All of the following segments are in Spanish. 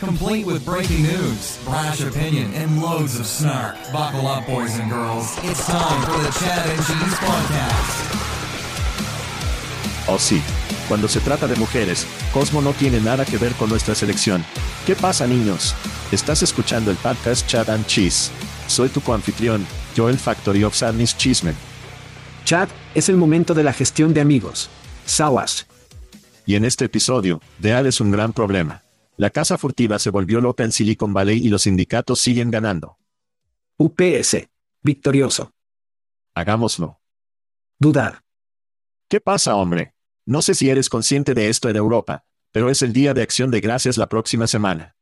Complete with breaking news, brash opinion, and loads of snark. Buckle up, boys and girls. It's time for the Chad and Cheese Podcast. Oh sí. Cuando se trata de mujeres, Cosmo no tiene nada que ver con nuestra selección. ¿Qué pasa, niños? Estás escuchando el podcast Chad and Cheese. Soy tu coanfitrión, Joel Factory of Sadness Chismen. Chad, es el momento de la gestión de amigos. Sawas. Y en este episodio, Deal es un gran problema. La casa furtiva se volvió loca en Silicon Valley y los sindicatos siguen ganando. UPS. Victorioso. Hagámoslo. Dudar. ¿Qué pasa, hombre? No sé si eres consciente de esto en Europa, pero es el Día de Acción de Gracias la próxima semana.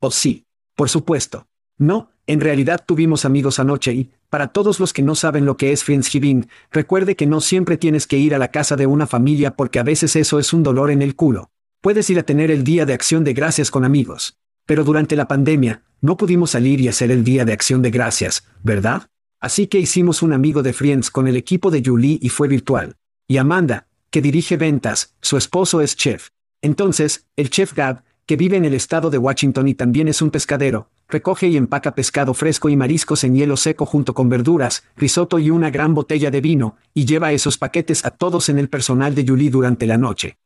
Oh sí, por supuesto. No, en realidad tuvimos amigos anoche y, para todos los que no saben lo que es Friendsgiving, recuerde que no siempre tienes que ir a la casa de una familia porque a veces eso es un dolor en el culo. Puedes ir a tener el Día de Acción de Gracias con amigos. Pero durante la pandemia, no pudimos salir y hacer el Día de Acción de Gracias, ¿verdad? Así que hicimos un amigo de Friends con el equipo de Julie y fue virtual. Y Amanda, que dirige ventas, su esposo es chef. Entonces, el chef Gab, que vive en el estado de Washington y también es un pescadero, recoge y empaca pescado fresco y mariscos en hielo seco junto con verduras, risotto y una gran botella de vino, y lleva esos paquetes a todos en el personal de Julie durante la noche.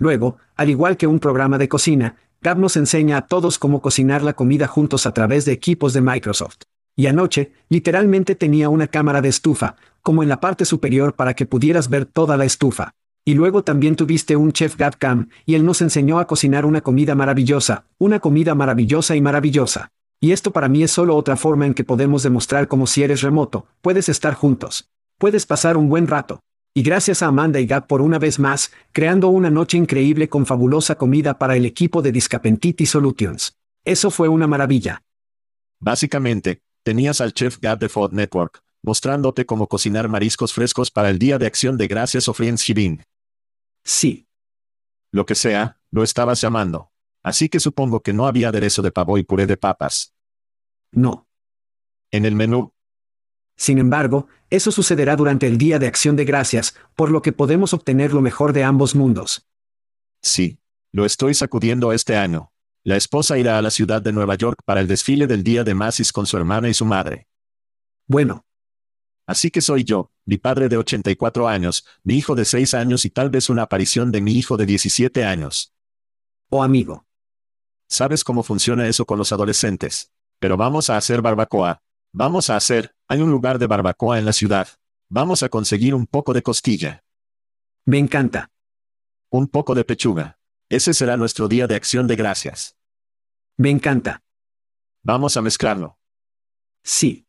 Luego, al igual que un programa de cocina, Gab nos enseña a todos cómo cocinar la comida juntos a través de equipos de Microsoft. Y anoche, literalmente tenía una cámara de estufa, como en la parte superior para que pudieras ver toda la estufa. Y luego también tuviste un chef Gabcam, y él nos enseñó a cocinar una comida maravillosa, una comida maravillosa y maravillosa. Y esto para mí es solo otra forma en que podemos demostrar como si eres remoto, puedes estar juntos. Puedes pasar un buen rato. Y gracias a Amanda y Gab por una vez más, creando una noche increíble con fabulosa comida para el equipo de Discapentity Solutions. Eso fue una maravilla. Básicamente, tenías al chef Gab de Ford Network, mostrándote cómo cocinar mariscos frescos para el Día de Acción de Gracias o Friendsgiving. Sí. Lo que sea, lo estabas llamando. Así que supongo que no había aderezo de pavo y puré de papas. No. En el menú. Sin embargo, eso sucederá durante el Día de Acción de Gracias, por lo que podemos obtener lo mejor de ambos mundos. Sí. Lo estoy sacudiendo este año. La esposa irá a la ciudad de Nueva York para el desfile del Día de Macy's con su hermana y su madre. Bueno. Así que soy yo, mi padre de 84 años, mi hijo de 6 años y tal vez una aparición de mi hijo de 17 años. Oh amigo. ¿Sabes cómo funciona eso con los adolescentes? Pero vamos a hacer barbacoa. Vamos a hacer, hay un lugar de barbacoa en la ciudad. Vamos a conseguir un poco de costilla. Me encanta. Un poco de pechuga. Ese será nuestro día de acción de gracias. Me encanta. Vamos a mezclarlo. Sí.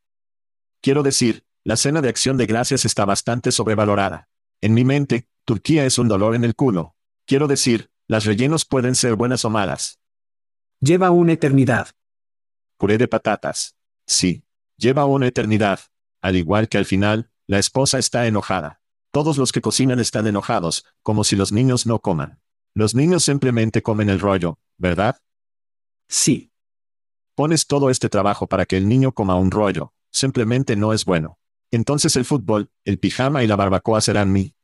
Quiero decir, la cena de acción de gracias está bastante sobrevalorada. En mi mente, Turquía es un dolor en el culo. Quiero decir, las rellenos pueden ser buenas o malas. Lleva una eternidad. Puré de patatas. Sí. Lleva una eternidad. Al igual que al final, la esposa está enojada. Todos los que cocinan están enojados, como si los niños no coman. Los niños simplemente comen el rollo, ¿verdad? Sí. Pones todo este trabajo para que el niño coma un rollo. Simplemente no es bueno. Entonces el fútbol, el pijama y la barbacoa serán mi.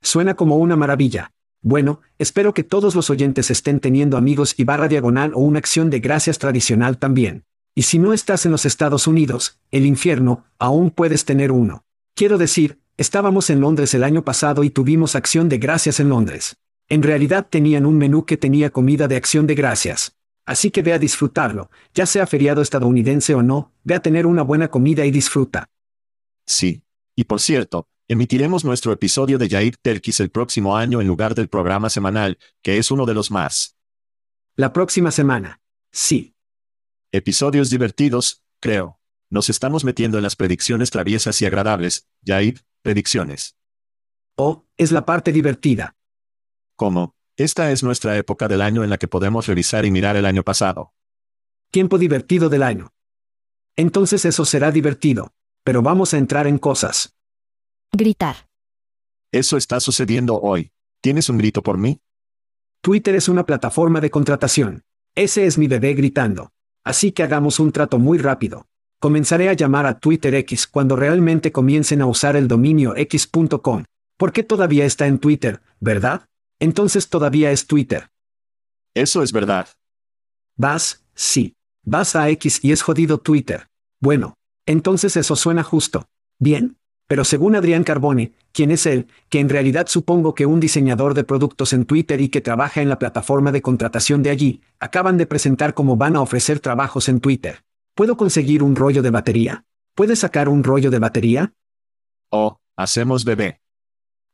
Suena como una maravilla. Bueno, espero que todos los oyentes estén teniendo amigos y barra diagonal o una acción de gracias tradicional también. Y si no estás en los Estados Unidos, el infierno, aún puedes tener uno. Quiero decir, estábamos en Londres el año pasado y tuvimos acción de gracias en Londres. En realidad tenían un menú que tenía comida de acción de gracias. Así que ve a disfrutarlo, ya sea feriado estadounidense o no, ve a tener una buena comida y disfruta. Sí. Y por cierto, emitiremos nuestro episodio de Jair Terkis el próximo año en lugar del programa semanal, que es uno de los más. La próxima semana. Sí. Episodios divertidos, creo. Nos estamos metiendo en las predicciones traviesas y agradables, Jair, predicciones. Oh, es la parte divertida. ¿Cómo? Esta es nuestra época del año en la que podemos revisar y mirar el año pasado. Tiempo divertido del año. Entonces eso será divertido. Pero vamos a entrar en cosas. Gritar. Eso está sucediendo hoy. ¿Tienes un grito por mí? Twitter es una plataforma de contratación. Ese es mi bebé gritando. Así que hagamos un trato muy rápido. Comenzaré a llamar a Twitter X cuando realmente comiencen a usar el dominio x.com. Porque todavía está en Twitter, ¿verdad? Entonces todavía es Twitter. Eso es verdad. Vas, sí. Vas a X y es jodido Twitter. Bueno, entonces eso suena justo. Bien. Pero según Adrián Carbone, quien es él, que en realidad supongo que un diseñador de productos en Twitter y que trabaja en la plataforma de contratación de allí, acaban de presentar cómo van a ofrecer trabajos en Twitter. ¿Puedo conseguir un rollo de batería? ¿Puedes sacar un rollo de batería? Oh, hacemos bebé.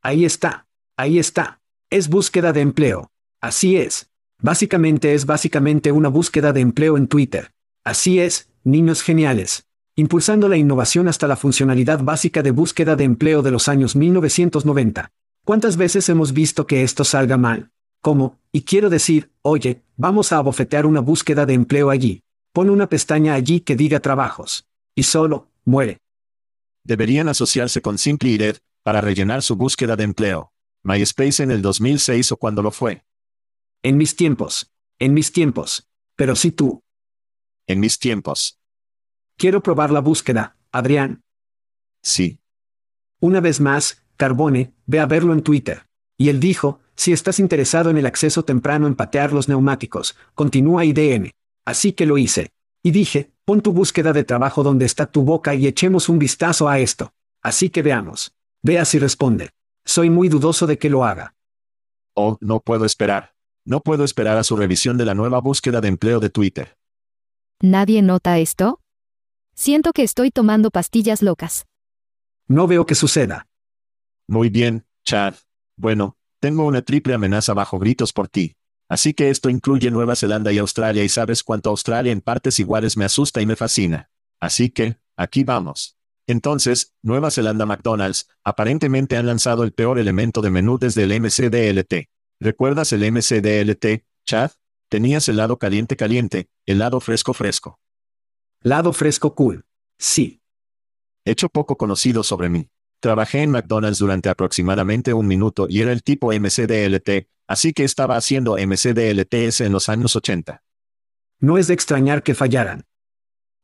Ahí está. Ahí está. Es búsqueda de empleo. Así es. Básicamente es básicamente una búsqueda de empleo en Twitter. Así es, niños geniales impulsando la innovación hasta la funcionalidad básica de búsqueda de empleo de los años 1990. ¿Cuántas veces hemos visto que esto salga mal? ¿Cómo? Y quiero decir, oye, vamos a abofetear una búsqueda de empleo allí. Pon una pestaña allí que diga trabajos. Y solo, muere. Deberían asociarse con Red para rellenar su búsqueda de empleo. MySpace en el 2006 o cuando lo fue. En mis tiempos. En mis tiempos. Pero si tú. En mis tiempos. Quiero probar la búsqueda, Adrián. Sí. Una vez más, Carbone, ve a verlo en Twitter. Y él dijo, si estás interesado en el acceso temprano en patear los neumáticos, continúa IDN. Así que lo hice. Y dije, pon tu búsqueda de trabajo donde está tu boca y echemos un vistazo a esto. Así que veamos. Vea si responde. Soy muy dudoso de que lo haga. Oh, no puedo esperar. No puedo esperar a su revisión de la nueva búsqueda de empleo de Twitter. ¿Nadie nota esto? Siento que estoy tomando pastillas locas. No veo que suceda. Muy bien, Chad. Bueno, tengo una triple amenaza bajo gritos por ti. Así que esto incluye Nueva Zelanda y Australia y sabes cuánto Australia en partes iguales me asusta y me fascina. Así que, aquí vamos. Entonces, Nueva Zelanda McDonald's, aparentemente han lanzado el peor elemento de menú desde el MCDLT. ¿Recuerdas el MCDLT, Chad? Tenías el lado caliente caliente, el lado fresco fresco. Lado fresco cool. Sí. Hecho poco conocido sobre mí. Trabajé en McDonald's durante aproximadamente un minuto y era el tipo MCDLT, así que estaba haciendo MCDLTS en los años 80. No es de extrañar que fallaran.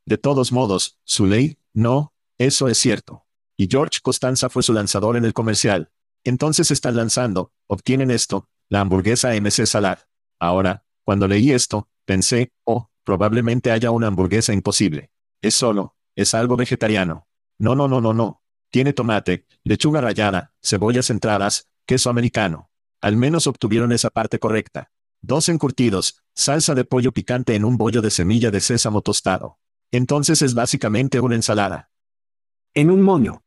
De todos modos, su ley, no, eso es cierto. Y George Costanza fue su lanzador en el comercial. Entonces están lanzando, obtienen esto, la hamburguesa MC Salad. Ahora, cuando leí esto, pensé, oh, Probablemente haya una hamburguesa imposible. Es solo, es algo vegetariano. No, no, no, no, no. Tiene tomate, lechuga rallada, cebollas entradas, queso americano. Al menos obtuvieron esa parte correcta. Dos encurtidos, salsa de pollo picante en un bollo de semilla de sésamo tostado. Entonces es básicamente una ensalada. En un moño.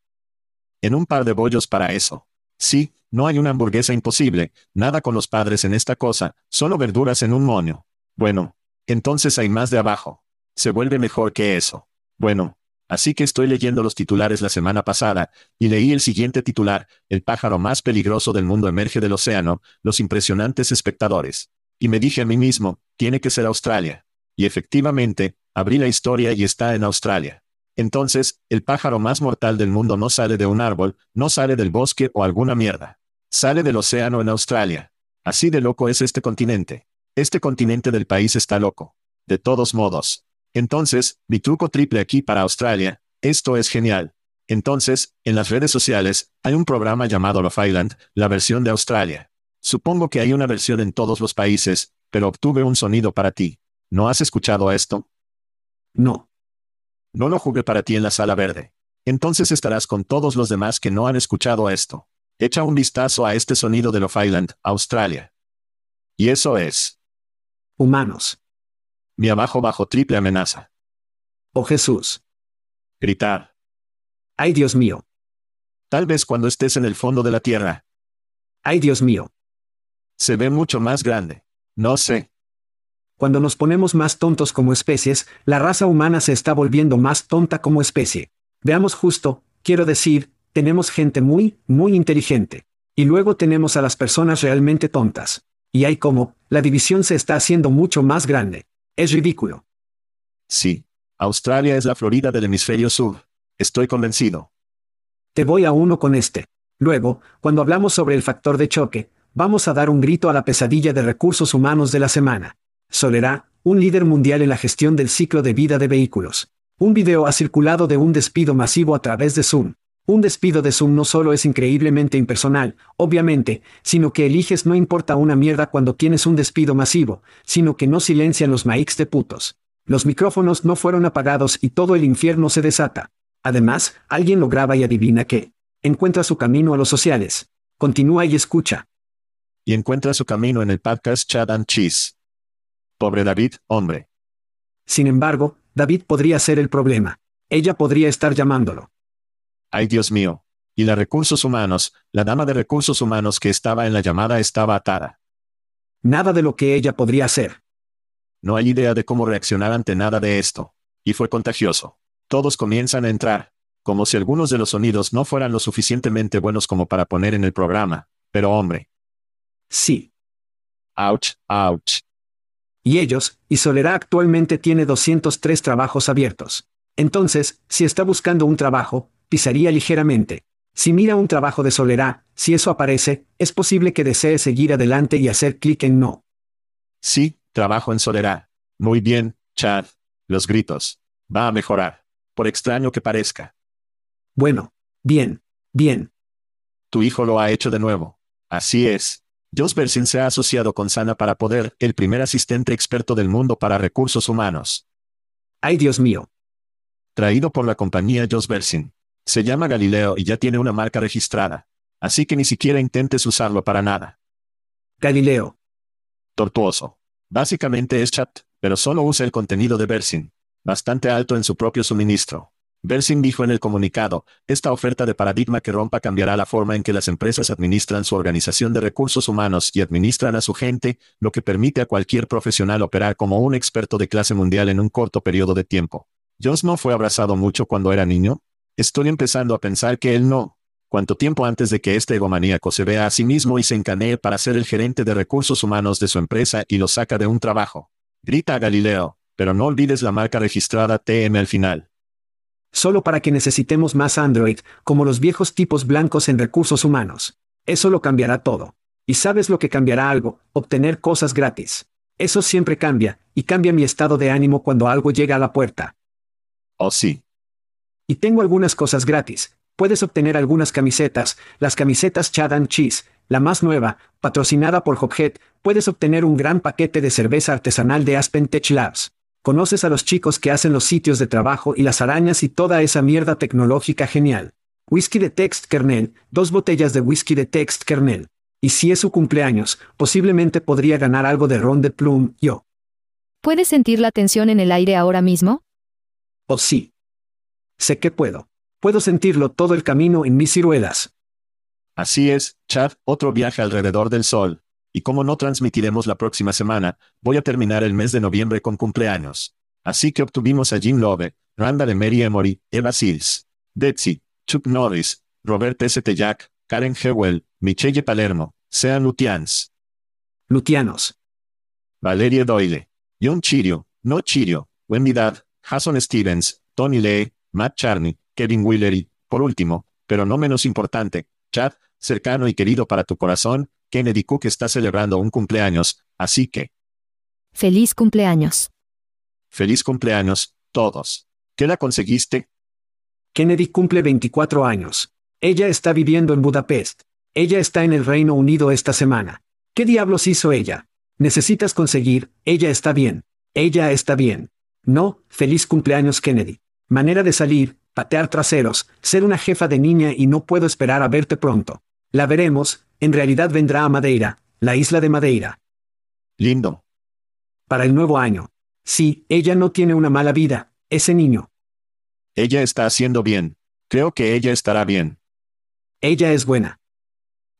En un par de bollos para eso. Sí, no hay una hamburguesa imposible, nada con los padres en esta cosa, solo verduras en un moño. Bueno, entonces hay más de abajo. Se vuelve mejor que eso. Bueno, Así que estoy leyendo los titulares la semana pasada, y leí el siguiente titular, El pájaro más peligroso del mundo emerge del océano, los impresionantes espectadores. Y me dije a mí mismo, tiene que ser Australia. Y efectivamente, abrí la historia y está en Australia. Entonces, el pájaro más mortal del mundo no sale de un árbol, no sale del bosque o alguna mierda. Sale del océano en Australia. Así de loco es este continente. Este continente del país está loco. De todos modos, entonces, mi truco triple aquí para Australia, esto es genial. Entonces, en las redes sociales, hay un programa llamado Love Island, la versión de Australia. Supongo que hay una versión en todos los países, pero obtuve un sonido para ti. ¿No has escuchado esto? No. No lo jugué para ti en la sala verde. Entonces estarás con todos los demás que no han escuchado esto. Echa un vistazo a este sonido de Love Island, Australia. Y eso es. Humanos. Mi abajo bajo triple amenaza. Oh Jesús. Gritar. Ay Dios mío. Tal vez cuando estés en el fondo de la tierra. Ay Dios mío. Se ve mucho más grande. No sé. Cuando nos ponemos más tontos como especies, la raza humana se está volviendo más tonta como especie. Veamos justo, quiero decir, tenemos gente muy, muy inteligente. Y luego tenemos a las personas realmente tontas. Y hay como, la división se está haciendo mucho más grande. Es ridículo. Sí. Australia es la Florida del hemisferio sur. Estoy convencido. Te voy a uno con este. Luego, cuando hablamos sobre el factor de choque, vamos a dar un grito a la pesadilla de recursos humanos de la semana. Solerá, un líder mundial en la gestión del ciclo de vida de vehículos. Un video ha circulado de un despido masivo a través de Zoom. Un despido de Zoom no solo es increíblemente impersonal, obviamente, sino que eliges no importa una mierda cuando tienes un despido masivo, sino que no silencian los mics de putos. Los micrófonos no fueron apagados y todo el infierno se desata. Además, alguien lo graba y adivina qué. Encuentra su camino a los sociales. Continúa y escucha. Y encuentra su camino en el podcast Chad and Cheese. Pobre David, hombre. Sin embargo, David podría ser el problema. Ella podría estar llamándolo. Ay Dios mío. Y la recursos humanos, la dama de recursos humanos que estaba en la llamada estaba atada. Nada de lo que ella podría hacer. No hay idea de cómo reaccionar ante nada de esto. Y fue contagioso. Todos comienzan a entrar. Como si algunos de los sonidos no fueran lo suficientemente buenos como para poner en el programa. Pero hombre. Sí. Ouch, ouch. Y ellos, y Solera actualmente tiene 203 trabajos abiertos. Entonces, si está buscando un trabajo, pisaría ligeramente. Si mira un trabajo de Solerá, si eso aparece, es posible que desee seguir adelante y hacer clic en no. Sí, trabajo en Solerá. Muy bien, Chad. Los gritos. Va a mejorar. Por extraño que parezca. Bueno. Bien. Bien. Tu hijo lo ha hecho de nuevo. Así es. Josh Bersin se ha asociado con Sana para poder, el primer asistente experto del mundo para recursos humanos. Ay Dios mío. Traído por la compañía Josh Bersin. Se llama Galileo y ya tiene una marca registrada. Así que ni siquiera intentes usarlo para nada. Galileo. Tortuoso. Básicamente es chat, pero solo usa el contenido de Bersin. Bastante alto en su propio suministro. Bersin dijo en el comunicado, esta oferta de paradigma que rompa cambiará la forma en que las empresas administran su organización de recursos humanos y administran a su gente, lo que permite a cualquier profesional operar como un experto de clase mundial en un corto periodo de tiempo. ¿Joss no fue abrazado mucho cuando era niño? Estoy empezando a pensar que él no. Cuánto tiempo antes de que este egomaníaco se vea a sí mismo y se encanee para ser el gerente de recursos humanos de su empresa y lo saca de un trabajo. Grita a Galileo, pero no olvides la marca registrada TM al final. Solo para que necesitemos más Android, como los viejos tipos blancos en recursos humanos. Eso lo cambiará todo. Y sabes lo que cambiará algo, obtener cosas gratis. Eso siempre cambia, y cambia mi estado de ánimo cuando algo llega a la puerta. Oh sí. Y tengo algunas cosas gratis. Puedes obtener algunas camisetas, las camisetas Chad and Cheese, la más nueva, patrocinada por Hophead, puedes obtener un gran paquete de cerveza artesanal de Aspen Tech Labs. Conoces a los chicos que hacen los sitios de trabajo y las arañas y toda esa mierda tecnológica genial. Whisky de Text Kernel, dos botellas de whisky de Text Kernel. Y si es su cumpleaños, posiblemente podría ganar algo de ron de plum, yo. ¿Puedes sentir la tensión en el aire ahora mismo? Oh sí. Sé que puedo. Puedo sentirlo todo el camino en mis ciruelas. Así es, Chad, otro viaje alrededor del sol. Y como no transmitiremos la próxima semana, voy a terminar el mes de noviembre con cumpleaños. Así que obtuvimos a Jim Love, Randall Emery Emory, Eva Sills, Betsy, Chuck Norris, Robert St. Jack, Karen Hewell, Michelle Palermo, Sean Lutians, Lutianos. Valerie Doyle, John Chirio, No Chirio, Wendy Dad, Jason Stevens, Tony Lee, Matt Charney, Kevin Willery, por último, pero no menos importante, Chad, cercano y querido para tu corazón, Kennedy Cook está celebrando un cumpleaños, así que, Feliz cumpleaños. feliz cumpleaños, todos. ¿Qué la conseguiste? Kennedy cumple 24 años. Ella está viviendo en Budapest. Ella está en el Reino Unido esta semana. ¿Qué diablos hizo ella? Necesitas conseguir, ella está bien. Ella está bien. No, feliz cumpleaños Kennedy. Manera de salir, patear traseros, ser una jefa de niña y no puedo esperar a verte pronto. La veremos, en realidad vendrá a Madeira, la isla de Madeira, Lindo. para el nuevo año. Sí, ella no tiene una mala vida, ese niño. Ella está haciendo bien. Creo que ella estará bien. Ella es buena.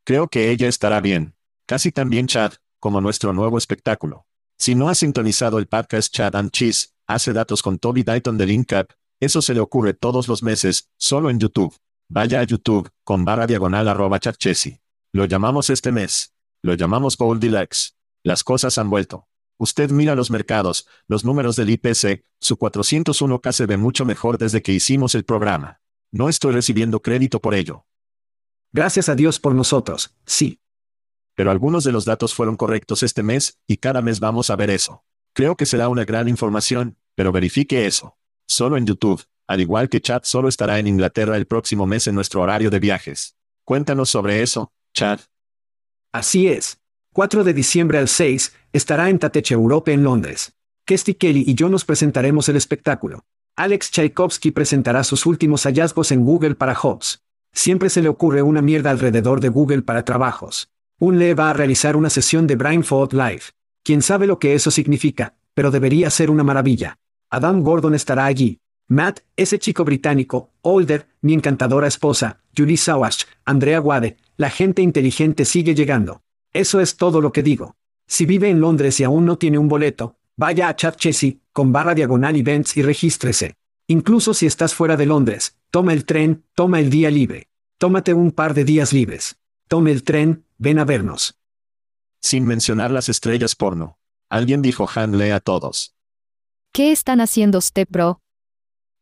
Creo que ella estará bien. Casi tan bien Chad, como nuestro nuevo espectáculo. Si no has sintonizado el podcast Chad and Cheese, hace datos con Toby Dayton de Linkap, eso se le ocurre todos los meses, solo en YouTube. Vaya a YouTube, con barra diagonal arroba chatchesi. Lo llamamos este mes. Lo llamamos Goldilocks. Las cosas han vuelto. Usted mira los mercados, los números del IPC, su 401k se ve mucho mejor desde que hicimos el programa. No estoy recibiendo crédito por ello. Gracias a Dios por nosotros, sí. pero algunos de los datos fueron correctos este mes, y cada mes vamos a ver eso. Creo que será una gran información, pero verifique eso. Solo en YouTube, al igual que Chad solo estará en Inglaterra el próximo mes en nuestro horario de viajes. Cuéntanos sobre eso, Chad. Así es. 4 de diciembre al 6, estará en Tateche Europe en Londres. Kesty Kelly y yo nos presentaremos el espectáculo. Alex Tchaikovsky presentará sus últimos hallazgos en Google para Jobs. Siempre se le ocurre una mierda alrededor de Google para trabajos. Un Lee va a realizar una sesión de Brainfold Live. Quién sabe lo que eso significa, pero debería ser una maravilla. Adam Gordon estará allí. Matt, ese chico británico, Older, mi encantadora esposa, Julie Sawash, Andrea Wade, la gente inteligente sigue llegando. Eso es todo lo que digo. Si vive en Londres y aún no tiene un boleto, vaya a Chat Chessy, con barra diagonal events y regístrese. Incluso si estás fuera de Londres, toma el tren, toma el día libre. Tómate un par de días libres. Tome el tren, ven a vernos. Sin mencionar las estrellas porno. Alguien dijo Hanley a todos. ¿Qué están haciendo Step Bro?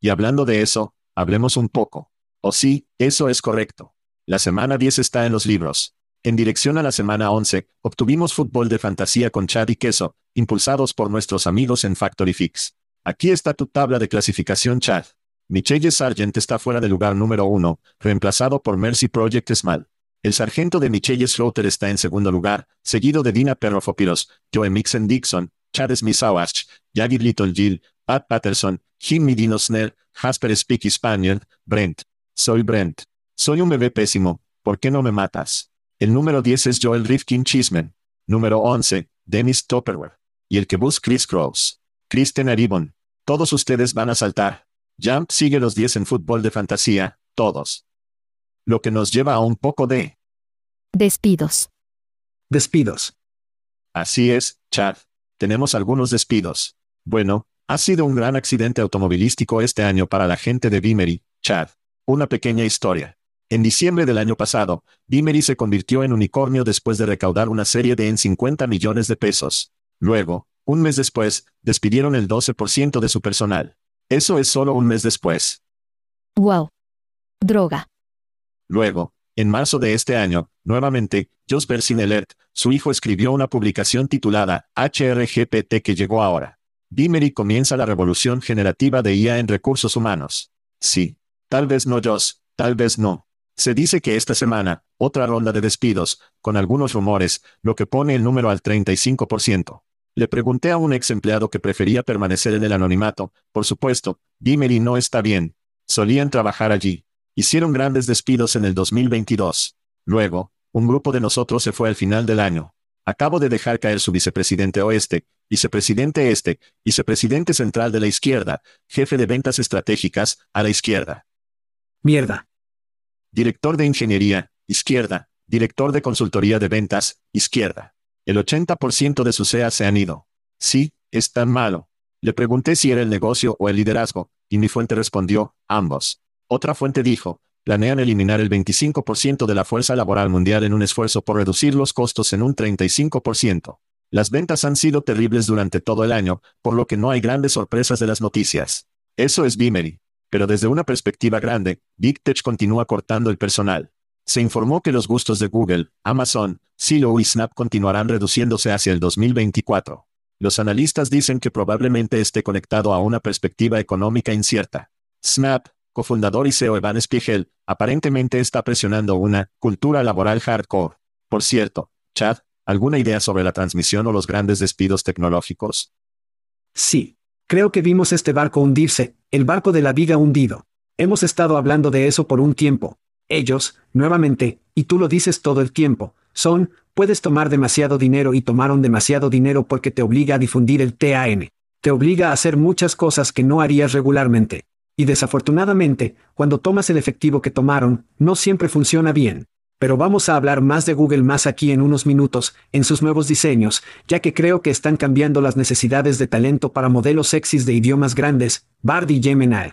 Y hablando de eso, hablemos un poco. Oh sí, eso es correcto. La semana 10 está en los libros. En dirección a la semana 11, obtuvimos fútbol de fantasía con Chad y Queso, impulsados por nuestros amigos en Factory Fix. Aquí está tu tabla de clasificación Chad. Michelle Sargent está fuera del lugar número 1, reemplazado por Mercy Project Small. El sargento de Michelle Slaughter está en segundo lugar, seguido de Dina Perrofopiros, Joe Mixon Dixon, Chad Smith Sawash, Jagger Little Jill, Pat Patterson, Jim Midino Snell, Jasper Speaky Spaniard, Brent. Soy Brent. Soy un bebé pésimo, ¿por qué no me matas? El número 10 es Joel Rifkin Chisman. Número 11, Dennis Topperware. Y el que bus Chris Cross. Kristen Aribon. Todos ustedes van a saltar. Jump sigue los 10 en fútbol de fantasía, todos. Lo que nos lleva a un poco de... Despidos. Despidos. Así es, Chad. Tenemos algunos despidos. Bueno, ha sido un gran accidente automovilístico este año para la gente de Bimery, Chad. Una pequeña historia. En diciembre del año pasado, Bimery se convirtió en unicornio después de recaudar una serie de en 50 millones de pesos. Luego, un mes después, despidieron el 12% de su personal. Eso es solo un mes después. Wow. Droga. Luego, en marzo de este año, nuevamente, Jos Bersinelert, su hijo escribió una publicación titulada HRGPT que llegó ahora. Bimery comienza la revolución generativa de IA en recursos humanos. Sí. Tal vez no Jos, tal vez no. Se dice que esta semana, otra ronda de despidos, con algunos rumores, lo que pone el número al 35%. Le pregunté a un ex empleado que prefería permanecer en el anonimato, por supuesto, Bimery no está bien. Solían trabajar allí. Hicieron grandes despidos en el 2022. Luego, un grupo de nosotros se fue al final del año. Acabo de dejar caer su vicepresidente oeste, vicepresidente este, vicepresidente central de la izquierda, jefe de ventas estratégicas, a la izquierda. Mierda. Director de ingeniería, izquierda. Director de consultoría de ventas, izquierda. El 80% de sus CEA se han ido. Sí, es tan malo. Le pregunté si era el negocio o el liderazgo, y mi fuente respondió, ambos. Otra fuente dijo, planean eliminar el 25% de la fuerza laboral mundial en un esfuerzo por reducir los costos en un 35%. Las ventas han sido terribles durante todo el año, por lo que no hay grandes sorpresas de las noticias. Eso es Bimery. Pero desde una perspectiva grande, Big Tech continúa cortando el personal. Se informó que los gustos de Google, Amazon, Silo y Snap continuarán reduciéndose hacia el 2024. Los analistas dicen que probablemente esté conectado a una perspectiva económica incierta. Snap, cofundador y CEO Evan Spiegel, aparentemente está presionando una cultura laboral hardcore. Por cierto, Chad, ¿alguna idea sobre la transmisión o los grandes despidos tecnológicos? Sí. Creo que vimos este barco hundirse, el barco de la vida hundido. Hemos estado hablando de eso por un tiempo. Ellos, nuevamente, y tú lo dices todo el tiempo, son, puedes tomar demasiado dinero y tomaron demasiado dinero porque te obliga a difundir el TAN. Te obliga a hacer muchas cosas que no harías regularmente. Y desafortunadamente, cuando tomas el efectivo que tomaron, no siempre funciona bien. Pero vamos a hablar más de Google más aquí en unos minutos, en sus nuevos diseños, ya que creo que están cambiando las necesidades de talento para modelos sexys de idiomas grandes, Bard y Gemini.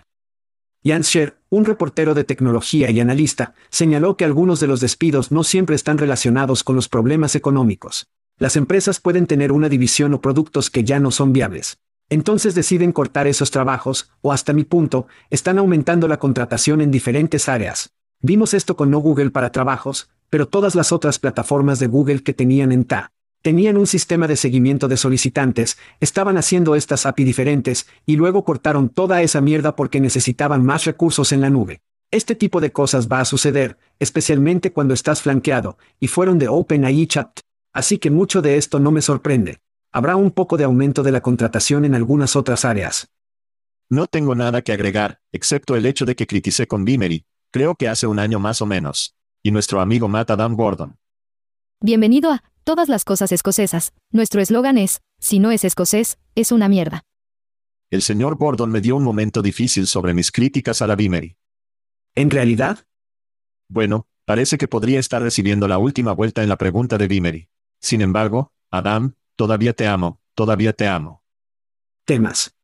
Jan Scher, un reportero de tecnología y analista, señaló que algunos de los despidos no siempre están relacionados con los problemas económicos. Las empresas pueden tener una división o productos que ya no son viables. Entonces deciden cortar esos trabajos, o hasta mi punto, están aumentando la contratación en diferentes áreas. Vimos esto con no Google para trabajos, pero todas las otras plataformas de Google que tenían en TA. Tenían un sistema de seguimiento de solicitantes, estaban haciendo estas API diferentes, y luego cortaron toda esa mierda porque necesitaban más recursos en la nube. Este tipo de cosas va a suceder, especialmente cuando estás flanqueado, y fueron de OpenAI Chat. Así que mucho de esto no me sorprende. Habrá un poco de aumento de la contratación en algunas otras áreas. No tengo nada que agregar, excepto el hecho de que criticé con Bimery, Creo que hace un año más o menos. Y nuestro amigo Matt Adam Gordon. Bienvenido a Todas las cosas escocesas. Nuestro eslogan es, si no es escocés, es una mierda. El señor Gordon me dio un momento difícil sobre mis críticas a la Bimery. ¿En realidad? Bueno, parece que podría estar recibiendo la última vuelta en la pregunta de Bimery. Sin embargo, Adam, todavía te amo, todavía te amo. Temas.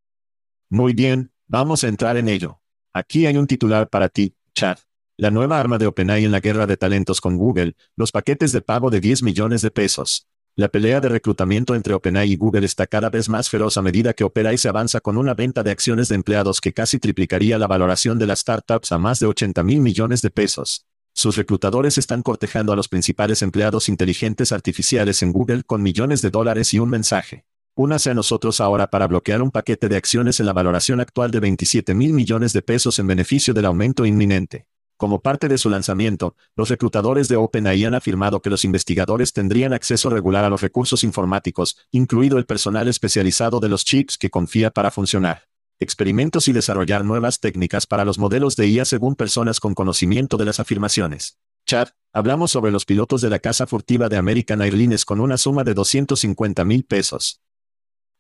Muy bien, vamos a entrar en ello. Aquí hay un titular para ti, Chat. La nueva arma de OpenAI en la guerra de talentos con Google, los paquetes de pago de 10 millones de pesos. La pelea de reclutamiento entre OpenAI y Google está cada vez más feroz a medida que OpenAI se avanza con una venta de acciones de empleados que casi triplicaría la valoración de las startups a más de 80 mil millones de pesos. Sus reclutadores están cortejando a los principales empleados inteligentes artificiales en Google con millones de dólares y un mensaje. Únase a nosotros ahora para bloquear un paquete de acciones en la valoración actual de 27 mil millones de pesos en beneficio del aumento inminente. Como parte de su lanzamiento, los reclutadores de OpenAI han afirmado que los investigadores tendrían acceso regular a los recursos informáticos, incluido el personal especializado de los chips que confía para funcionar. Experimentos y desarrollar nuevas técnicas para los modelos de IA según personas con conocimiento de las afirmaciones. Chad, hablamos sobre los pilotos de la casa furtiva de American Airlines con una suma de 250 mil pesos.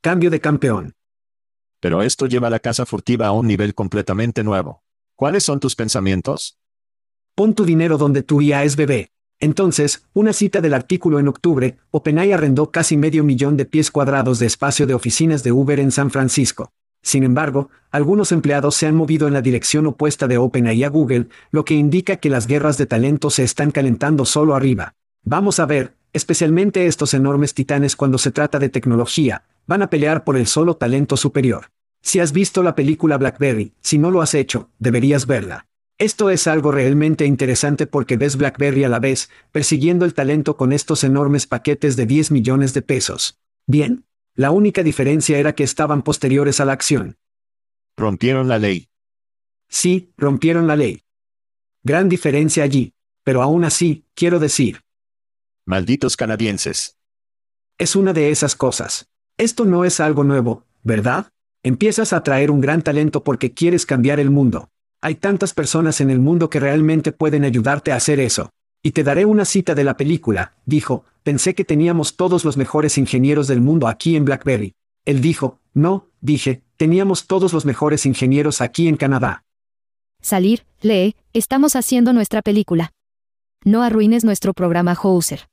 Cambio de campeón. Pero esto lleva a la casa furtiva a un nivel completamente nuevo. ¿Cuáles son tus pensamientos? Pon tu dinero donde tu IA es bebé. Entonces, una cita del artículo en octubre, OpenAI arrendó casi medio millón de pies cuadrados de espacio de oficinas de Uber en San Francisco. Sin embargo, algunos empleados se han movido en la dirección opuesta de OpenAI a Google, lo que indica que las guerras de talento se están calentando solo arriba. Vamos a ver, especialmente estos enormes titanes cuando se trata de tecnología, van a pelear por el solo talento superior. Si has visto la película Blackberry, si no lo has hecho, deberías verla. Esto es algo realmente interesante porque ves Blackberry a la vez, persiguiendo el talento con estos enormes paquetes de 10 millones de pesos. Bien, la única diferencia era que estaban posteriores a la acción. Rompieron la ley. Sí, rompieron la ley. Gran diferencia allí. Pero aún así, quiero decir. Malditos canadienses. Es una de esas cosas. Esto no es algo nuevo, ¿verdad? Empiezas a atraer un gran talento porque quieres cambiar el mundo. Hay tantas personas en el mundo que realmente pueden ayudarte a hacer eso. Y te daré una cita de la película, dijo, pensé que teníamos todos los mejores ingenieros del mundo aquí en Blackberry. Él dijo, no, dije, teníamos todos los mejores ingenieros aquí en Canadá. Salir, lee, estamos haciendo nuestra película. No arruines nuestro programa Houser.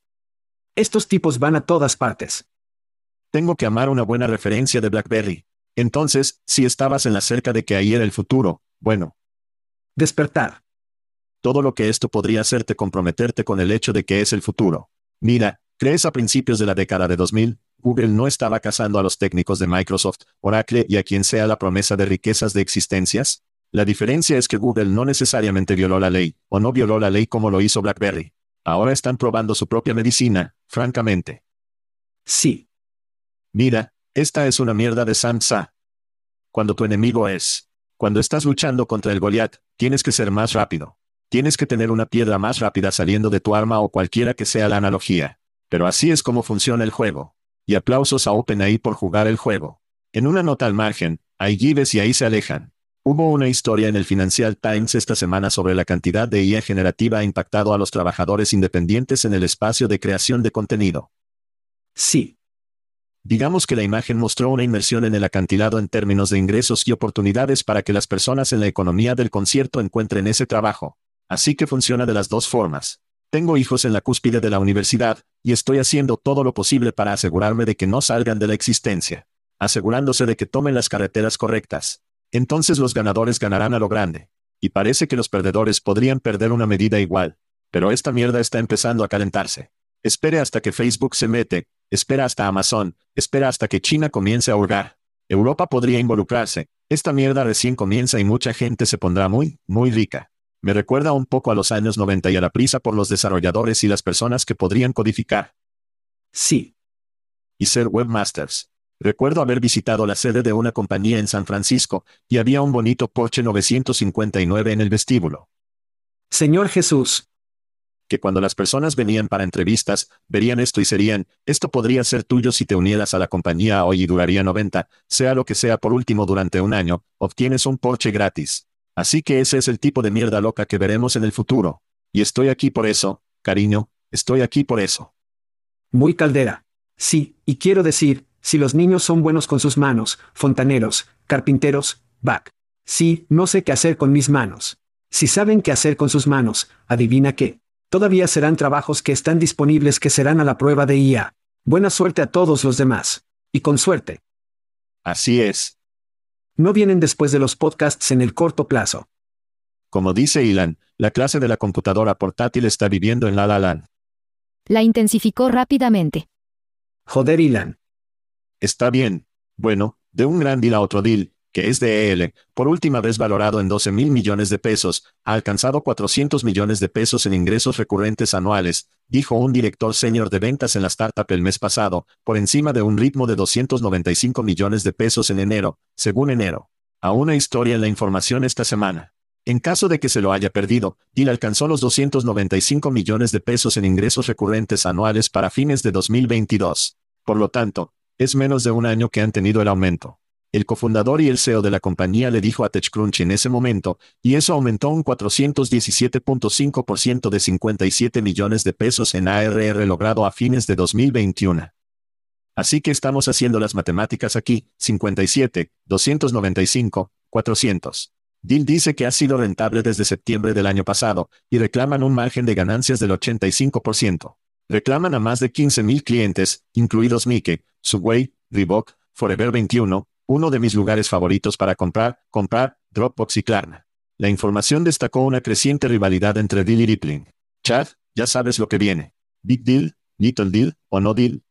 Estos tipos van a todas partes. Tengo que amar una buena referencia de BlackBerry. Entonces, si estabas en la cerca de que ahí era el futuro, bueno. Despertar. Todo lo que esto podría hacerte comprometerte con el hecho de que es el futuro. Mira, ¿crees a principios de la década de 2000? Google no estaba cazando a los técnicos de Microsoft, Oracle y a quien sea la promesa de riquezas de existencias? La diferencia es que Google no necesariamente violó la ley, o no violó la ley como lo hizo BlackBerry. Ahora están probando su propia medicina, francamente. Sí. Mira, esta es una mierda de Samsa. Cuando tu enemigo es. Cuando estás luchando contra el Goliath, tienes que ser más rápido. Tienes que tener una piedra más rápida saliendo de tu arma o cualquiera que sea la analogía. Pero así es como funciona el juego. Y aplausos a OpenAI por jugar el juego. En una nota al margen, hay gives y ahí se alejan. Hubo una historia en el Financial Times esta semana sobre la cantidad de IA generativa ha impactado a los trabajadores independientes en el espacio de creación de contenido. Sí. Digamos que la imagen mostró una inmersión en el acantilado en términos de ingresos y oportunidades para que las personas en la economía del concierto encuentren ese trabajo. Así que funciona de las dos formas. Tengo hijos en la cúspide de la universidad, y estoy haciendo todo lo posible para asegurarme de que no salgan de la existencia. Asegurándose de que tomen las carreteras correctas. Entonces los ganadores ganarán a lo grande. Y parece que los perdedores podrían perder una medida igual. Pero esta mierda está empezando a calentarse. Espere hasta que Facebook se mete, espera hasta Amazon, espera hasta que China comience a hurgar. Europa podría involucrarse. Esta mierda recién comienza y mucha gente se pondrá muy, muy rica. Me recuerda un poco a los años 90 y a la prisa por los desarrolladores y las personas que podrían codificar. Sí. Y ser webmasters. Recuerdo haber visitado la sede de una compañía en San Francisco, y había un bonito Porsche 959 en el vestíbulo. Señor Jesús. Que cuando las personas venían para entrevistas, verían esto y serían, esto podría ser tuyo si te unieras a la compañía hoy y duraría 90, sea lo que sea por último durante un año, obtienes un Porsche gratis. Así que ese es el tipo de mierda loca que veremos en el futuro. Y estoy aquí por eso, cariño, estoy aquí por eso. Muy caldera. Sí, y quiero decir, si los niños son buenos con sus manos, fontaneros, carpinteros, back. Sí, no sé qué hacer con mis manos. Si saben qué hacer con sus manos, adivina qué. Todavía serán trabajos que están disponibles que serán a la prueba de IA. Buena suerte a todos los demás. Y con suerte. Así es. No vienen después de los podcasts en el corto plazo. Como dice Ilan, la clase de la computadora portátil está viviendo en La La Land. La intensificó rápidamente. Joder, Ilan. Está bien. Bueno, de un gran deal a otro deal, que es de EL, por última vez valorado en 12 mil millones de pesos, ha alcanzado 400 millones de pesos en ingresos recurrentes anuales, dijo un director senior de ventas en la startup el mes pasado, por encima de un ritmo de 295 millones de pesos en enero, según enero. A una historia en la información esta semana. En caso de que se lo haya perdido, Deal alcanzó los 295 millones de pesos en ingresos recurrentes anuales para fines de 2022. Por lo tanto, es menos de un año que han tenido el aumento. El cofundador y el CEO de la compañía le dijo a TechCrunch en ese momento, y eso aumentó un 417.5% de 57 millones de pesos en ARR logrado a fines de 2021. Así que estamos haciendo las matemáticas aquí, 57, 295, 400. Deal dice que ha sido rentable desde septiembre del año pasado, y reclaman un margen de ganancias del 85%. Reclaman a más de 15.000 clientes, incluidos Mickey, Subway, Reebok, Forever 21, uno de mis lugares favoritos para comprar, comprar, Dropbox y Klarna. La información destacó una creciente rivalidad entre Deal y Rippling. Chad, ya sabes lo que viene. Big Deal, Little Deal o No Deal.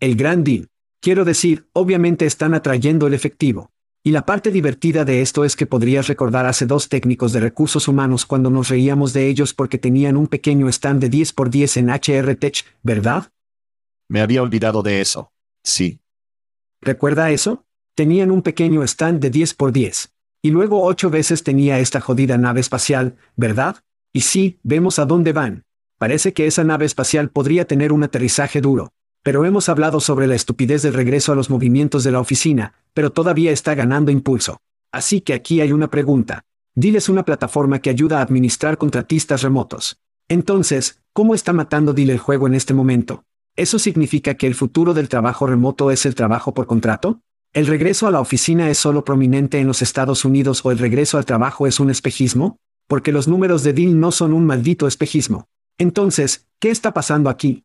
El gran deal. Quiero decir, obviamente están atrayendo el efectivo. Y la parte divertida de esto es que podrías recordar hace dos técnicos de recursos humanos cuando nos reíamos de ellos porque tenían un pequeño stand de 10 por 10 en HR Tech, ¿verdad? Me había olvidado de eso. Sí. ¿Recuerda eso? Tenían un pequeño stand de 10 por 10. Y luego ocho veces tenía esta jodida nave espacial, ¿verdad? Y sí, vemos a dónde van. Parece que esa nave espacial podría tener un aterrizaje duro. Pero hemos hablado sobre la estupidez del regreso a los movimientos de la oficina, pero todavía está ganando impulso. Así que aquí hay una pregunta. Dile es una plataforma que ayuda a administrar contratistas remotos. Entonces, ¿cómo está matando Dile el juego en este momento? ¿Eso significa que el futuro del trabajo remoto es el trabajo por contrato? ¿El regreso a la oficina es solo prominente en los Estados Unidos o el regreso al trabajo es un espejismo? Porque los números de Deal no son un maldito espejismo. Entonces, ¿qué está pasando aquí?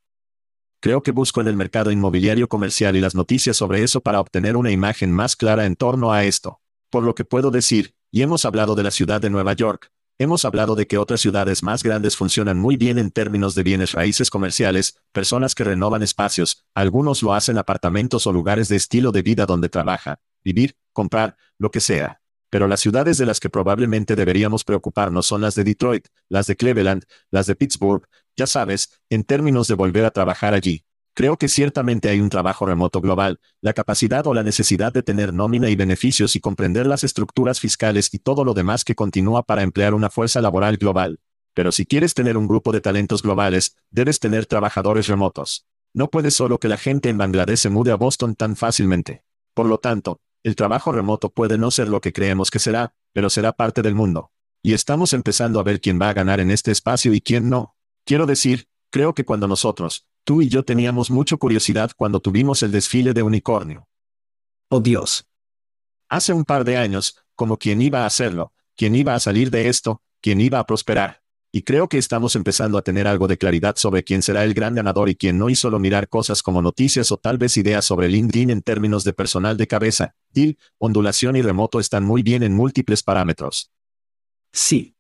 Creo que busco en el mercado inmobiliario comercial y las noticias sobre eso para obtener una imagen más clara en torno a esto. Por lo que puedo decir, y hemos hablado de la ciudad de Nueva York, hemos hablado de que otras ciudades más grandes funcionan muy bien en términos de bienes raíces comerciales, personas que renovan espacios, algunos lo hacen apartamentos o lugares de estilo de vida donde trabaja, vivir, comprar, lo que sea. Pero las ciudades de las que probablemente deberíamos preocuparnos son las de Detroit, las de Cleveland, las de Pittsburgh, ya sabes, en términos de volver a trabajar allí. Creo que ciertamente hay un trabajo remoto global, la capacidad o la necesidad de tener nómina y beneficios y comprender las estructuras fiscales y todo lo demás que continúa para emplear una fuerza laboral global. Pero si quieres tener un grupo de talentos globales, debes tener trabajadores remotos. No puede solo que la gente en Bangladesh se mude a Boston tan fácilmente. Por lo tanto, el trabajo remoto puede no ser lo que creemos que será, pero será parte del mundo. Y estamos empezando a ver quién va a ganar en este espacio y quién no. Quiero decir, creo que cuando nosotros, tú y yo teníamos mucha curiosidad cuando tuvimos el desfile de unicornio. Oh Dios. Hace un par de años, como quién iba a hacerlo, quién iba a salir de esto, quién iba a prosperar. Y creo que estamos empezando a tener algo de claridad sobre quién será el gran ganador y quién no y solo mirar cosas como noticias o tal vez ideas sobre LinkedIn en términos de personal de cabeza, deal, ondulación y remoto están muy bien en múltiples parámetros. Sí,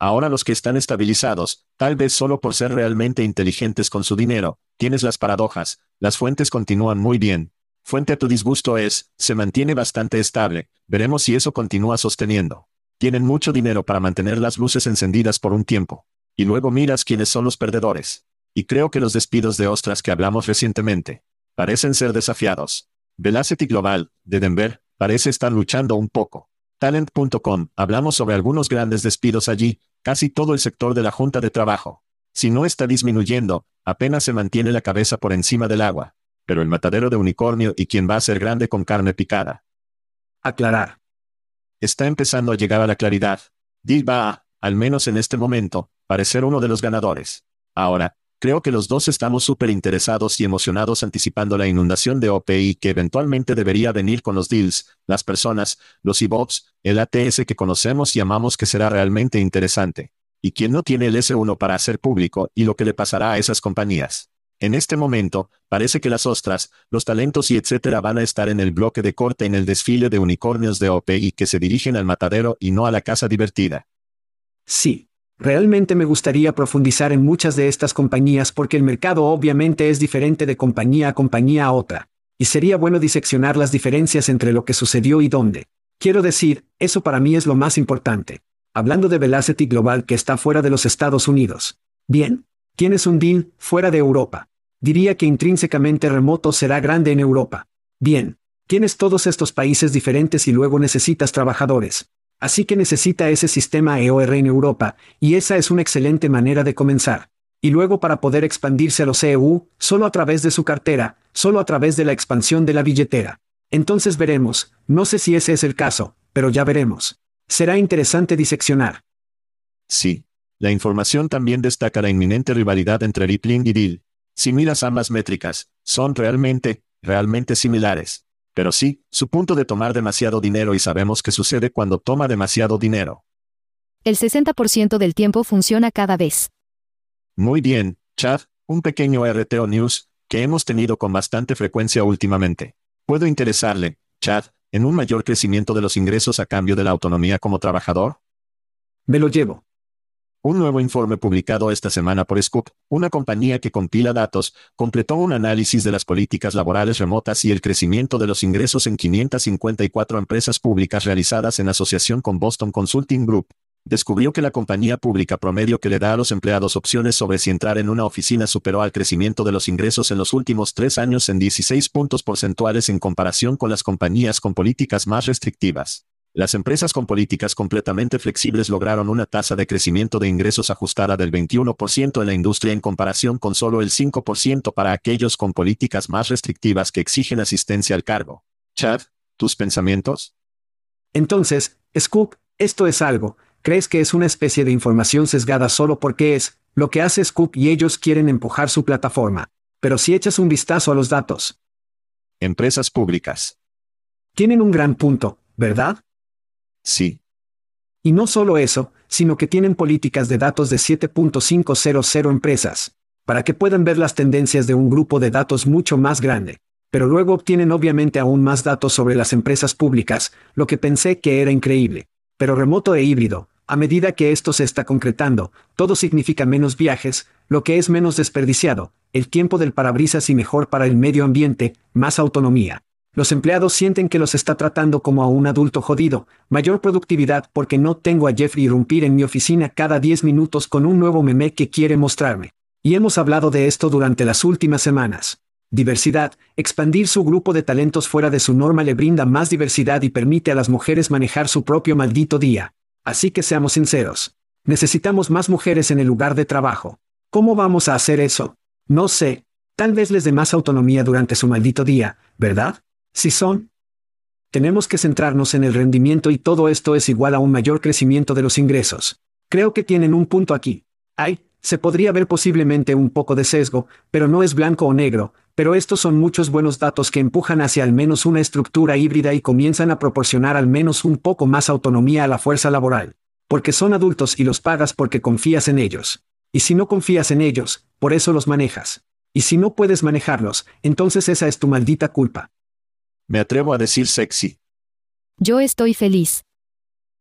Ahora los que están estabilizados, tal vez solo por ser realmente inteligentes con su dinero, tienes las paradojas, las fuentes continúan muy bien. Fuente a tu disgusto es, se mantiene bastante estable, veremos si eso continúa sosteniendo. Tienen mucho dinero para mantener las luces encendidas por un tiempo. Y luego miras quiénes son los perdedores. Y creo que los despidos de ostras que hablamos recientemente, parecen ser desafiados. Velocity Global, de Denver, parece estar luchando un poco. Talent.com, hablamos sobre algunos grandes despidos allí, casi todo el sector de la Junta de Trabajo. Si no está disminuyendo, apenas se mantiene la cabeza por encima del agua. Pero el matadero de unicornio y quien va a ser grande con carne picada. Aclarar. Está empezando a llegar a la claridad. Div va a, al menos en este momento, parecer uno de los ganadores. Ahora, Creo que los dos estamos súper interesados y emocionados anticipando la inundación de OPI que eventualmente debería venir con los deals, las personas, los IBOPs, el ATS que conocemos y amamos que será realmente interesante. Y quien no tiene el S1 para hacer público y lo que le pasará a esas compañías. En este momento, parece que las ostras, los talentos y etcétera van a estar en el bloque de corte en el desfile de unicornios de OPI que se dirigen al matadero y no a la casa divertida. Sí, Realmente me gustaría profundizar en muchas de estas compañías porque el mercado obviamente es diferente de compañía a compañía a otra. Y sería bueno diseccionar las diferencias entre lo que sucedió y dónde. Quiero decir, eso para mí es lo más importante. Hablando de Velocity Global que está fuera de los Estados Unidos. Bien, tienes un deal fuera de Europa. Diría que intrínsecamente remoto será grande en Europa. Bien, tienes todos estos países diferentes y luego necesitas trabajadores. Así que necesita ese sistema EOR en Europa, y esa es una excelente manera de comenzar. Y luego para poder expandirse a los EU, solo a través de su cartera, solo a través de la expansión de la billetera. Entonces veremos, no sé si ese es el caso, pero ya veremos. Será interesante diseccionar. Sí. La información también destaca la inminente rivalidad entre Rippling y Deal. Si miras ambas métricas, son realmente, realmente similares. Pero sí, su punto de tomar demasiado dinero y sabemos qué sucede cuando toma demasiado dinero. El 60% del tiempo funciona cada vez. Muy bien, Chad, un pequeño RTO News, que hemos tenido con bastante frecuencia últimamente. ¿Puedo interesarle, Chad, en un mayor crecimiento de los ingresos a cambio de la autonomía como trabajador? Me lo llevo. Un nuevo informe publicado esta semana por Scoop, una compañía que compila datos, completó un análisis de las políticas laborales remotas y el crecimiento de los ingresos en 554 empresas públicas realizadas en asociación con Boston Consulting Group. Descubrió que la compañía pública promedio que le da a los empleados opciones sobre si entrar en una oficina superó al crecimiento de los ingresos en los últimos tres años en 16 puntos porcentuales en comparación con las compañías con políticas más restrictivas. Las empresas con políticas completamente flexibles lograron una tasa de crecimiento de ingresos ajustada del 21% en la industria en comparación con solo el 5% para aquellos con políticas más restrictivas que exigen asistencia al cargo. Chad, ¿tus pensamientos? Entonces, Scoop, esto es algo, ¿crees que es una especie de información sesgada solo porque es lo que hace Scoop y ellos quieren empujar su plataforma? Pero si echas un vistazo a los datos. Empresas públicas. Tienen un gran punto, ¿verdad? Sí. Y no solo eso, sino que tienen políticas de datos de 7.500 empresas. para que puedan ver las tendencias de un grupo de datos mucho más grande. Pero luego obtienen obviamente aún más datos sobre las empresas públicas, lo que pensé que era increíble. Pero remoto e híbrido, a medida que esto se está concretando, todo significa menos viajes, lo que es menos desperdiciado, el tiempo del parabrisas y mejor para el medio ambiente, más autonomía. Los empleados sienten que los está tratando como a un adulto jodido, mayor productividad porque no tengo a Jeffrey irrumpir en mi oficina cada 10 minutos con un nuevo meme que quiere mostrarme. Y hemos hablado de esto durante las últimas semanas. Diversidad, expandir su grupo de talentos fuera de su norma le brinda más diversidad y permite a las mujeres manejar su propio maldito día. Así que seamos sinceros. Necesitamos más mujeres en el lugar de trabajo. ¿Cómo vamos a hacer eso? No sé. Tal vez les dé más autonomía durante su maldito día, ¿verdad? Si son. Tenemos que centrarnos en el rendimiento y todo esto es igual a un mayor crecimiento de los ingresos. Creo que tienen un punto aquí. Hay, se podría ver posiblemente un poco de sesgo, pero no es blanco o negro, pero estos son muchos buenos datos que empujan hacia al menos una estructura híbrida y comienzan a proporcionar al menos un poco más autonomía a la fuerza laboral. Porque son adultos y los pagas porque confías en ellos. Y si no confías en ellos, por eso los manejas. Y si no puedes manejarlos, entonces esa es tu maldita culpa. Me atrevo a decir sexy. Yo estoy feliz.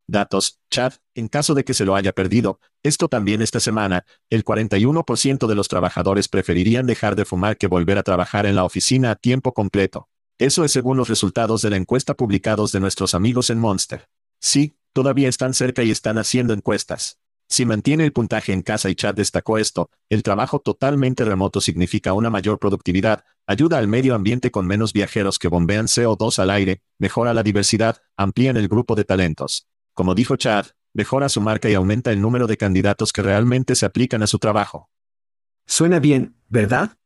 Datos, Chad, en caso de que se lo haya perdido, esto también esta semana, el 41% de los trabajadores preferirían dejar de fumar que volver a trabajar en la oficina a tiempo completo. Eso es según los resultados de la encuesta publicados de nuestros amigos en Monster. Sí, todavía están cerca y están haciendo encuestas. Si mantiene el puntaje en casa y Chad destacó esto, el trabajo totalmente remoto significa una mayor productividad, ayuda al medio ambiente con menos viajeros que bombean CO2 al aire, mejora la diversidad, amplían el grupo de talentos. Como dijo Chad, mejora su marca y aumenta el número de candidatos que realmente se aplican a su trabajo. Suena bien, ¿verdad?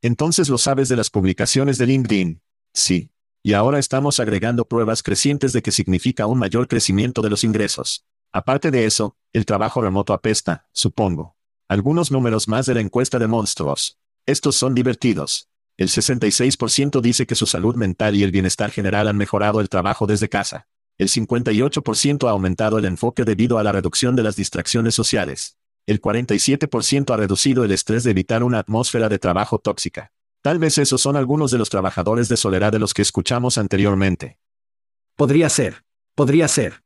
Entonces lo sabes de las publicaciones de LinkedIn. Sí. Y ahora estamos agregando pruebas crecientes de que significa un mayor crecimiento de los ingresos. Aparte de eso, el trabajo remoto apesta, supongo. Algunos números más de la encuesta de monstruos. Estos son divertidos. El 66% dice que su salud mental y el bienestar general han mejorado el trabajo desde casa. El 58% ha aumentado el enfoque debido a la reducción de las distracciones sociales. El 47% ha reducido el estrés de evitar una atmósfera de trabajo tóxica. Tal vez esos son algunos de los trabajadores de soledad de los que escuchamos anteriormente. Podría ser. Podría ser.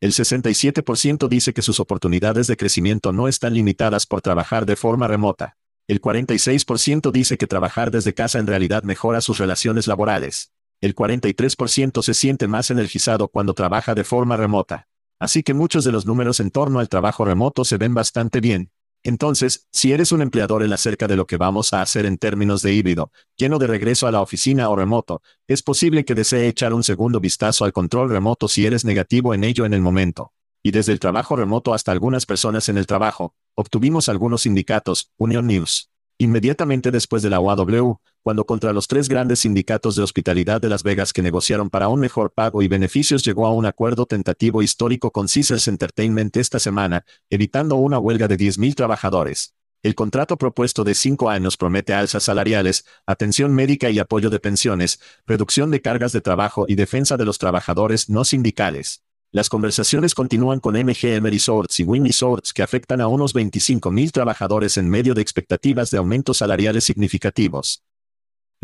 El 67% dice que sus oportunidades de crecimiento no están limitadas por trabajar de forma remota. El 46% dice que trabajar desde casa en realidad mejora sus relaciones laborales el 43% se siente más energizado cuando trabaja de forma remota. Así que muchos de los números en torno al trabajo remoto se ven bastante bien. Entonces, si eres un empleador en acerca de lo que vamos a hacer en términos de híbrido, lleno de regreso a la oficina o remoto, es posible que desee echar un segundo vistazo al control remoto si eres negativo en ello en el momento. Y desde el trabajo remoto hasta algunas personas en el trabajo, obtuvimos algunos sindicatos, Union News. Inmediatamente después de la UAW, cuando contra los tres grandes sindicatos de hospitalidad de Las Vegas que negociaron para un mejor pago y beneficios llegó a un acuerdo tentativo histórico con Caesars Entertainment esta semana, evitando una huelga de 10.000 trabajadores. El contrato propuesto de cinco años promete alzas salariales, atención médica y apoyo de pensiones, reducción de cargas de trabajo y defensa de los trabajadores no sindicales. Las conversaciones continúan con MGM Resorts y Wynn Resorts que afectan a unos 25.000 trabajadores en medio de expectativas de aumentos salariales significativos.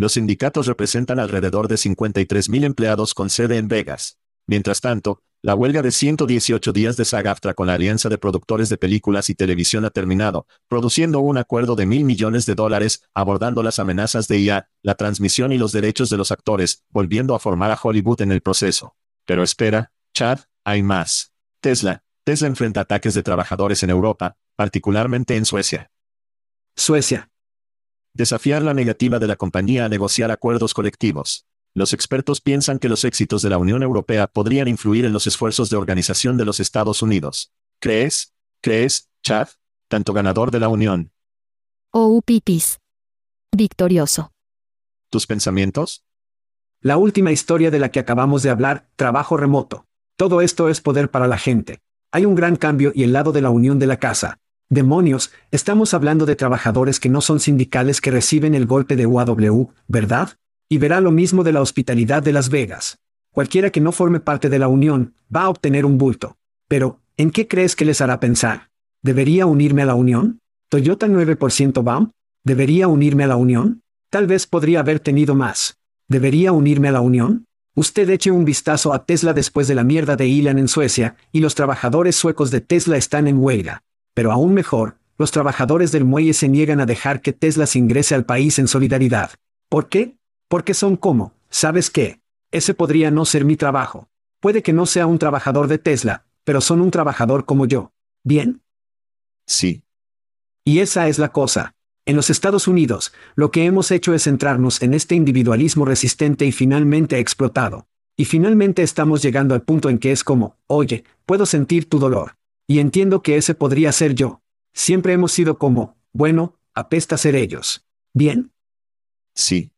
Los sindicatos representan alrededor de 53.000 empleados con sede en Vegas. Mientras tanto, la huelga de 118 días de SAG-AFTRA con la Alianza de Productores de Películas y Televisión ha terminado, produciendo un acuerdo de mil millones de dólares, abordando las amenazas de IA, la transmisión y los derechos de los actores, volviendo a formar a Hollywood en el proceso. Pero espera, Chad, hay más. Tesla. Tesla enfrenta ataques de trabajadores en Europa, particularmente en Suecia. Suecia. Desafiar la negativa de la compañía a negociar acuerdos colectivos. Los expertos piensan que los éxitos de la Unión Europea podrían influir en los esfuerzos de organización de los Estados Unidos. ¿Crees? ¿Crees, Chad? Tanto ganador de la Unión. Oh, pipis. Victorioso. ¿Tus pensamientos? La última historia de la que acabamos de hablar, trabajo remoto. Todo esto es poder para la gente. Hay un gran cambio y el lado de la unión de la casa. Demonios, estamos hablando de trabajadores que no son sindicales que reciben el golpe de UAW, ¿verdad? Y verá lo mismo de la hospitalidad de Las Vegas. Cualquiera que no forme parte de la unión, va a obtener un bulto. Pero, ¿en qué crees que les hará pensar? ¿Debería unirme a la unión? Toyota 9% BAM. ¿Debería unirme a la unión? Tal vez podría haber tenido más. ¿Debería unirme a la unión? Usted eche un vistazo a Tesla después de la mierda de Elon en Suecia, y los trabajadores suecos de Tesla están en huelga. Pero aún mejor, los trabajadores del muelle se niegan a dejar que Tesla se ingrese al país en solidaridad. ¿Por qué? Porque son como, ¿sabes qué? Ese podría no ser mi trabajo. Puede que no sea un trabajador de Tesla, pero son un trabajador como yo. ¿Bien? Sí. Y esa es la cosa. En los Estados Unidos, lo que hemos hecho es centrarnos en este individualismo resistente y finalmente explotado. Y finalmente estamos llegando al punto en que es como, oye, puedo sentir tu dolor. Y entiendo que ese podría ser yo. Siempre hemos sido como, bueno, apesta ser ellos. ¿Bien? Sí.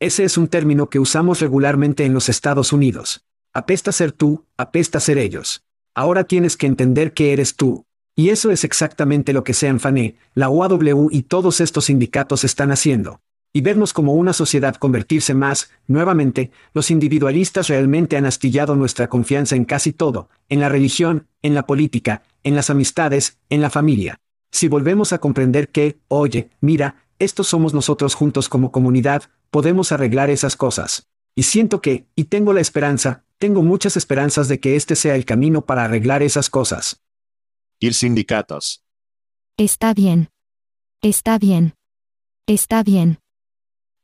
Ese es un término que usamos regularmente en los Estados Unidos. Apesta ser tú, apesta ser ellos. Ahora tienes que entender que eres tú. Y eso es exactamente lo que Sean Fané, la UAW y todos estos sindicatos están haciendo. Y vernos como una sociedad convertirse más, nuevamente, los individualistas realmente han astillado nuestra confianza en casi todo, en la religión, en la política, en las amistades, en la familia. Si volvemos a comprender que, oye, mira, estos somos nosotros juntos como comunidad, podemos arreglar esas cosas. Y siento que, y tengo la esperanza, tengo muchas esperanzas de que este sea el camino para arreglar esas cosas. Ir sindicatos. Está bien. Está bien. Está bien.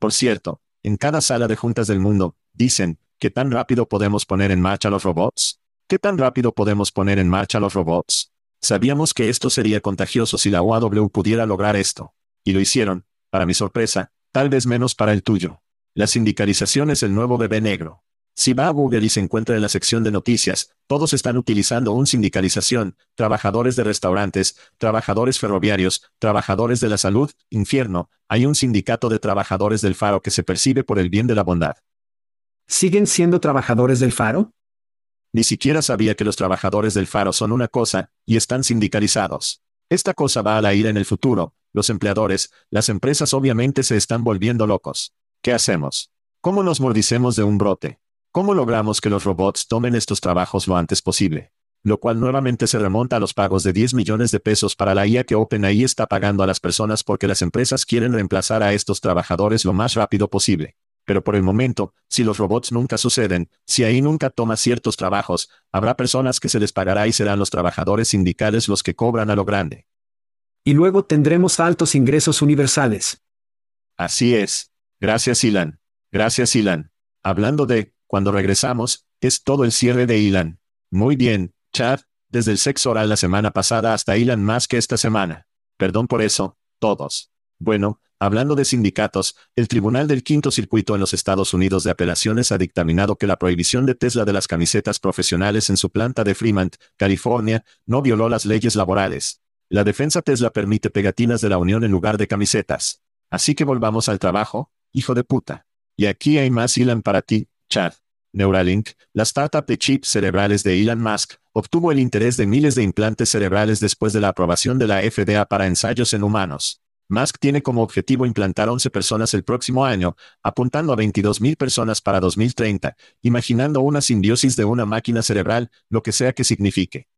Por cierto, en cada sala de juntas del mundo, dicen, ¿qué tan rápido podemos poner en marcha los robots? ¿Qué tan rápido podemos poner en marcha los robots? Sabíamos que esto sería contagioso si la UAW pudiera lograr esto. Y lo hicieron, para mi sorpresa, tal vez menos para el tuyo. La sindicalización es el nuevo bebé negro. Si va a Google y se encuentra en la sección de noticias, todos están utilizando un sindicalización, trabajadores de restaurantes, trabajadores ferroviarios, trabajadores de la salud, infierno, hay un sindicato de trabajadores del faro que se percibe por el bien de la bondad. ¿Siguen siendo trabajadores del faro? Ni siquiera sabía que los trabajadores del faro son una cosa, y están sindicalizados. Esta cosa va a la ira en el futuro, los empleadores, las empresas obviamente se están volviendo locos. ¿Qué hacemos? ¿Cómo nos mordicemos de un brote? ¿Cómo logramos que los robots tomen estos trabajos lo antes posible? Lo cual nuevamente se remonta a los pagos de 10 millones de pesos para la IA que OpenAI está pagando a las personas porque las empresas quieren reemplazar a estos trabajadores lo más rápido posible. Pero por el momento, si los robots nunca suceden, si ahí nunca toma ciertos trabajos, habrá personas que se les pagará y serán los trabajadores sindicales los que cobran a lo grande. Y luego tendremos altos ingresos universales. Así es. Gracias, Ilan. Gracias, Ilan. Hablando de, cuando regresamos, es todo el cierre de Ilan. Muy bien, Chad, desde el sexo oral la semana pasada hasta Ilan más que esta semana. Perdón por eso, todos. Bueno, hablando de sindicatos, el Tribunal del Quinto Circuito en los Estados Unidos de Apelaciones ha dictaminado que la prohibición de Tesla de las camisetas profesionales en su planta de Fremont, California, no violó las leyes laborales. La defensa Tesla permite pegatinas de la Unión en lugar de camisetas. Así que volvamos al trabajo, hijo de puta. Y aquí hay más Ilan para ti, Chad. Neuralink, la startup de chips cerebrales de Elon Musk, obtuvo el interés de miles de implantes cerebrales después de la aprobación de la FDA para ensayos en humanos. Musk tiene como objetivo implantar 11 personas el próximo año, apuntando a 22.000 personas para 2030, imaginando una simbiosis de una máquina cerebral, lo que sea que signifique.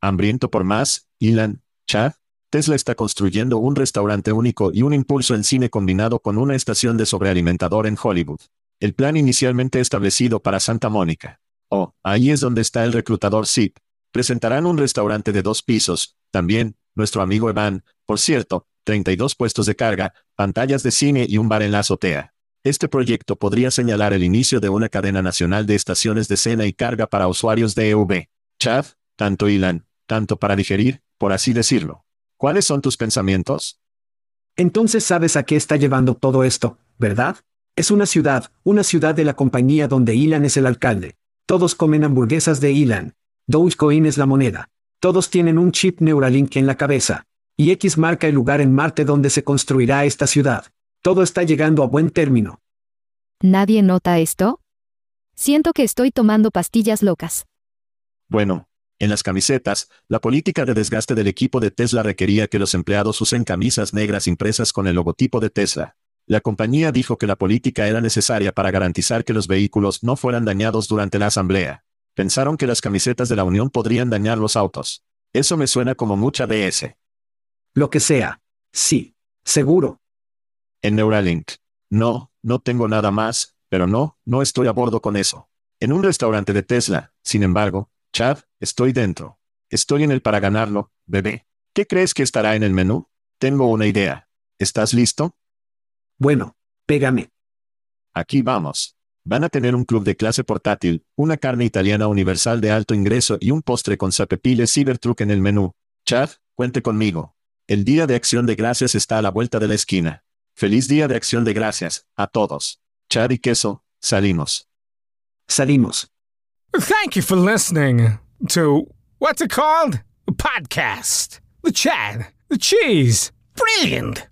Hambriento por más, Elon, Chad, Tesla está construyendo un restaurante único y un impulso en cine combinado con una estación de sobrealimentador en Hollywood. El plan inicialmente establecido para Santa Mónica. Oh, ahí es donde está el reclutador SIP. Presentarán un restaurante de dos pisos, también, nuestro amigo Evan, por cierto, 32 puestos de carga, pantallas de cine y un bar en la azotea. Este proyecto podría señalar el inicio de una cadena nacional de estaciones de cena y carga para usuarios de EV. Chad, tanto Ilan, tanto para digerir, por así decirlo. ¿Cuáles son tus pensamientos? Entonces sabes a qué está llevando todo esto, ¿verdad? Es una ciudad, una ciudad de la compañía donde Ilan es el alcalde. Todos comen hamburguesas de Ilan. Dogecoin es la moneda. Todos tienen un chip Neuralink en la cabeza. Y X marca el lugar en Marte donde se construirá esta ciudad. Todo está llegando a buen término. ¿Nadie nota esto? Siento que estoy tomando pastillas locas. Bueno, en las camisetas, la política de desgaste del equipo de Tesla requería que los empleados usen camisas negras impresas con el logotipo de Tesla. La compañía dijo que la política era necesaria para garantizar que los vehículos no fueran dañados durante la asamblea. Pensaron que las camisetas de la Unión podrían dañar los autos. Eso me suena como mucha BS. Lo que sea. Sí. Seguro. En Neuralink. No, no tengo nada más, pero no, no estoy a bordo con eso. En un restaurante de Tesla, sin embargo, Chad, estoy dentro. Estoy en el para ganarlo, bebé. ¿Qué crees que estará en el menú? Tengo una idea. ¿Estás listo? Bueno, pégame. Aquí vamos. Van a tener un club de clase portátil, una carne italiana universal de alto ingreso y un postre con Zapepile Cybertruck en el menú. Chad, cuente conmigo. El Día de Acción de Gracias está a la vuelta de la esquina. Feliz Día de Acción de Gracias, a todos. Chad y queso, salimos. Salimos. Thank you for listening to what's it called? A podcast. The Chad, the Cheese. Brilliant.